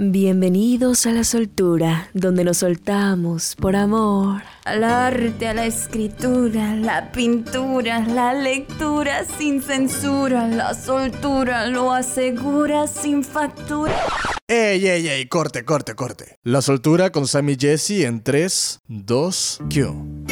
Bienvenidos a la soltura, donde nos soltamos por amor. Al arte, a la escritura, la pintura, la lectura sin censura, la soltura lo asegura sin factura. ¡Ey, ey, ey! Corte, corte, corte. La soltura con Sammy Jesse en 3, 2, Q.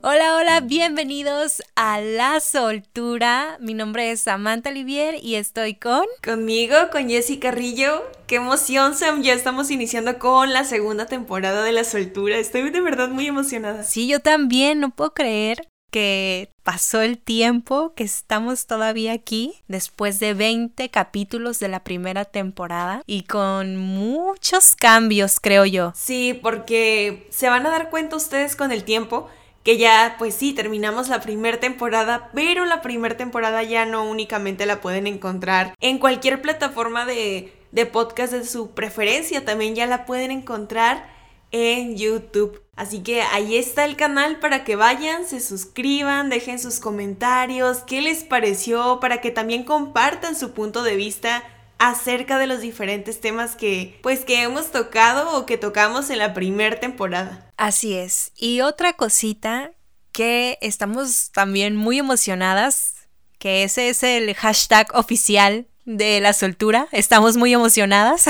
Hola, hola, bienvenidos a La Soltura. Mi nombre es Samantha Olivier y estoy con... Conmigo, con Jessy Carrillo. Qué emoción, Sam. Ya estamos iniciando con la segunda temporada de La Soltura. Estoy de verdad muy emocionada. Sí, yo también. No puedo creer que pasó el tiempo, que estamos todavía aquí después de 20 capítulos de la primera temporada y con muchos cambios, creo yo. Sí, porque se van a dar cuenta ustedes con el tiempo que ya, pues sí, terminamos la primera temporada, pero la primera temporada ya no únicamente la pueden encontrar en cualquier plataforma de, de podcast de su preferencia, también ya la pueden encontrar en YouTube. Así que ahí está el canal para que vayan, se suscriban, dejen sus comentarios, qué les pareció, para que también compartan su punto de vista acerca de los diferentes temas que pues que hemos tocado o que tocamos en la primera temporada. Así es. Y otra cosita que estamos también muy emocionadas, que ese es el hashtag oficial de la soltura. Estamos muy emocionadas.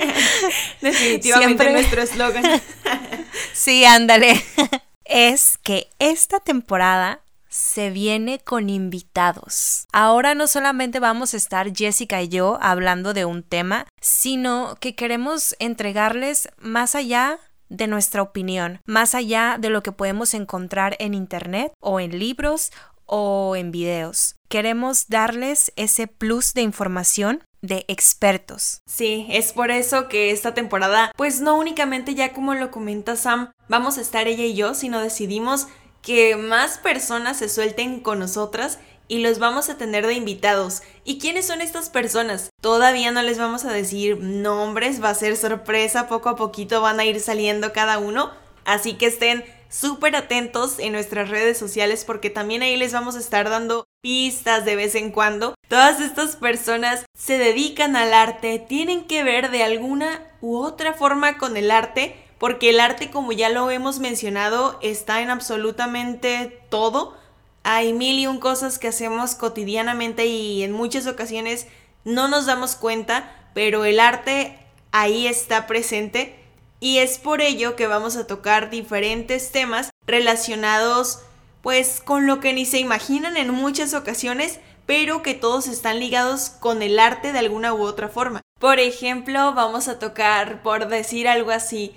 Definitivamente nuestro eslogan. sí, ándale. es que esta temporada se viene con invitados. Ahora no solamente vamos a estar Jessica y yo hablando de un tema, sino que queremos entregarles más allá de nuestra opinión, más allá de lo que podemos encontrar en Internet o en libros o en videos. Queremos darles ese plus de información de expertos. Sí, es por eso que esta temporada, pues no únicamente ya como lo comenta Sam, vamos a estar ella y yo, sino decidimos que más personas se suelten con nosotras y los vamos a tener de invitados. ¿Y quiénes son estas personas? Todavía no les vamos a decir nombres, va a ser sorpresa, poco a poquito van a ir saliendo cada uno, así que estén súper atentos en nuestras redes sociales porque también ahí les vamos a estar dando pistas de vez en cuando. Todas estas personas se dedican al arte, tienen que ver de alguna u otra forma con el arte porque el arte, como ya lo hemos mencionado, está en absolutamente todo. Hay mil y un cosas que hacemos cotidianamente y en muchas ocasiones no nos damos cuenta, pero el arte ahí está presente y es por ello que vamos a tocar diferentes temas relacionados pues con lo que ni se imaginan en muchas ocasiones, pero que todos están ligados con el arte de alguna u otra forma. Por ejemplo, vamos a tocar, por decir algo así,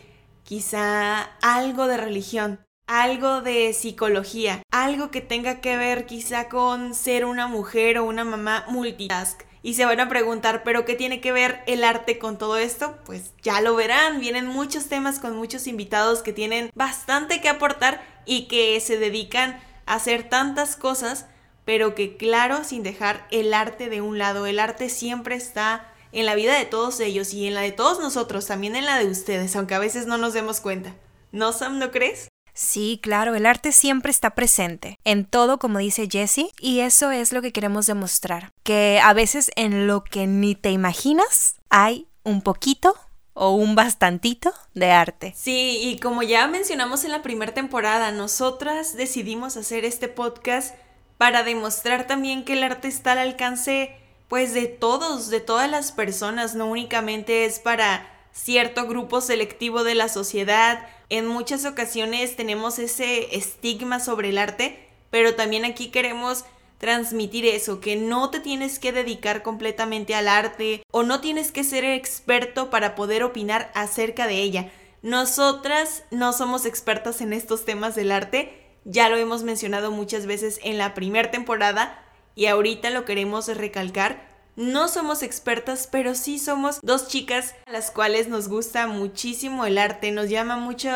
quizá algo de religión, algo de psicología, algo que tenga que ver quizá con ser una mujer o una mamá multitask. Y se van a preguntar, ¿pero qué tiene que ver el arte con todo esto? Pues ya lo verán, vienen muchos temas con muchos invitados que tienen bastante que aportar y que se dedican a hacer tantas cosas, pero que claro, sin dejar el arte de un lado, el arte siempre está en la vida de todos ellos y en la de todos nosotros, también en la de ustedes, aunque a veces no nos demos cuenta. ¿No, Sam, no crees? Sí, claro, el arte siempre está presente, en todo como dice Jessie, y eso es lo que queremos demostrar, que a veces en lo que ni te imaginas hay un poquito o un bastantito de arte. Sí, y como ya mencionamos en la primera temporada, nosotras decidimos hacer este podcast para demostrar también que el arte está al alcance pues de todos, de todas las personas, no únicamente es para cierto grupo selectivo de la sociedad. En muchas ocasiones tenemos ese estigma sobre el arte, pero también aquí queremos transmitir eso, que no te tienes que dedicar completamente al arte o no tienes que ser experto para poder opinar acerca de ella. Nosotras no somos expertas en estos temas del arte, ya lo hemos mencionado muchas veces en la primera temporada, y ahorita lo queremos recalcar. No somos expertas, pero sí somos dos chicas a las cuales nos gusta muchísimo el arte, nos llama mucho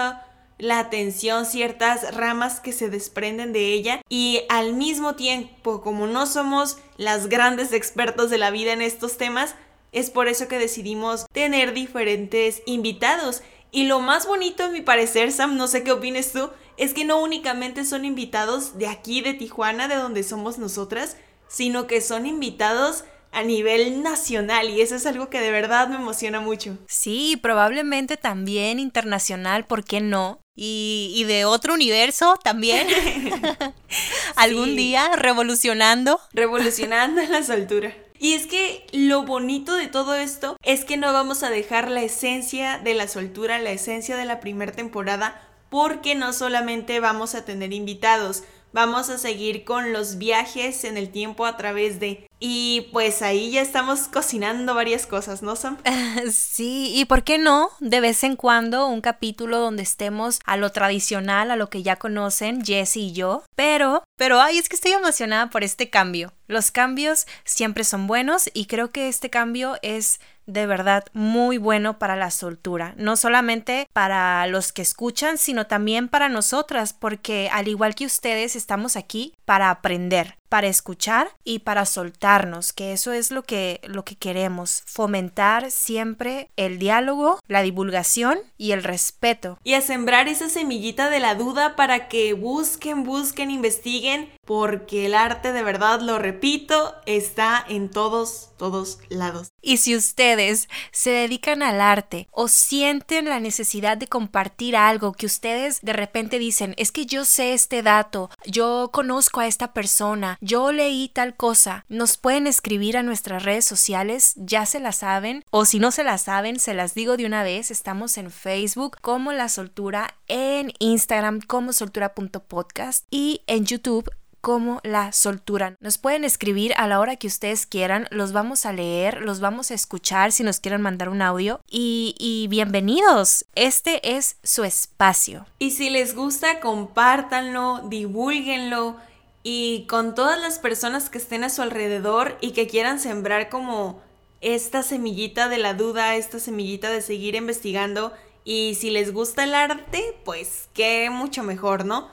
la atención ciertas ramas que se desprenden de ella y al mismo tiempo como no somos las grandes expertos de la vida en estos temas, es por eso que decidimos tener diferentes invitados. Y lo más bonito, a mi parecer, Sam, no sé qué opines tú, es que no únicamente son invitados de aquí, de Tijuana, de donde somos nosotras, sino que son invitados a nivel nacional y eso es algo que de verdad me emociona mucho. Sí, probablemente también internacional, ¿por qué no? Y, de otro universo también. Algún día revolucionando. Revolucionando la soltura. Y es que lo bonito de todo esto es que no vamos a dejar la esencia de la soltura, la esencia de la primera temporada, porque no solamente vamos a tener invitados, vamos a seguir con los viajes en el tiempo a través de... Y pues ahí ya estamos cocinando varias cosas, ¿no, Sam? Sí, y ¿por qué no? De vez en cuando un capítulo donde estemos a lo tradicional, a lo que ya conocen, Jesse y yo. Pero, pero, ay, es que estoy emocionada por este cambio. Los cambios siempre son buenos y creo que este cambio es de verdad muy bueno para la soltura, no solamente para los que escuchan, sino también para nosotras, porque al igual que ustedes estamos aquí para aprender, para escuchar y para soltarnos, que eso es lo que, lo que queremos, fomentar siempre el diálogo, la divulgación y el respeto. Y a sembrar esa semillita de la duda para que busquen, busquen, investiguen, porque el arte de verdad, lo repito, está en todos, todos lados. Y si ustedes se dedican al arte o sienten la necesidad de compartir algo que ustedes de repente dicen, es que yo sé este dato, yo conozco a esta persona, yo leí tal cosa, nos pueden escribir a nuestras redes sociales, ya se la saben, o si no se la saben, se las digo de una vez, estamos en Facebook como La Soltura, en Instagram como soltura.podcast y en YouTube como la soltura. Nos pueden escribir a la hora que ustedes quieran, los vamos a leer, los vamos a escuchar si nos quieren mandar un audio y, y bienvenidos, este es su espacio. Y si les gusta, compártanlo, divulguenlo y con todas las personas que estén a su alrededor y que quieran sembrar como esta semillita de la duda, esta semillita de seguir investigando y si les gusta el arte, pues qué mucho mejor, ¿no?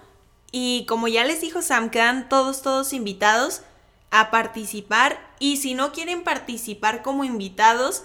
Y como ya les dijo Sam, quedan todos, todos invitados a participar y si no quieren participar como invitados,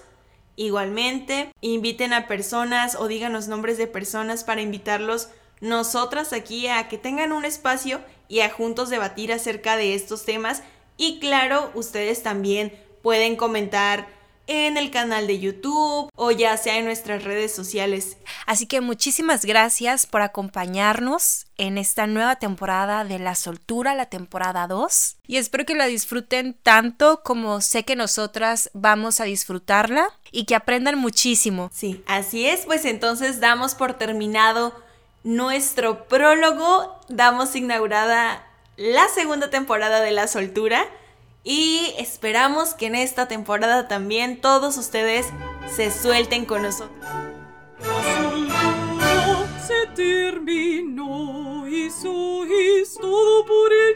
igualmente inviten a personas o díganos nombres de personas para invitarlos nosotras aquí a que tengan un espacio y a juntos debatir acerca de estos temas. Y claro, ustedes también pueden comentar en el canal de YouTube o ya sea en nuestras redes sociales. Así que muchísimas gracias por acompañarnos en esta nueva temporada de La Soltura, la temporada 2. Y espero que la disfruten tanto como sé que nosotras vamos a disfrutarla y que aprendan muchísimo. Sí, así es, pues entonces damos por terminado nuestro prólogo damos inaugurada la segunda temporada de La Soltura y esperamos que en esta temporada también todos ustedes se suelten con nosotros. La se terminó y sois todo por el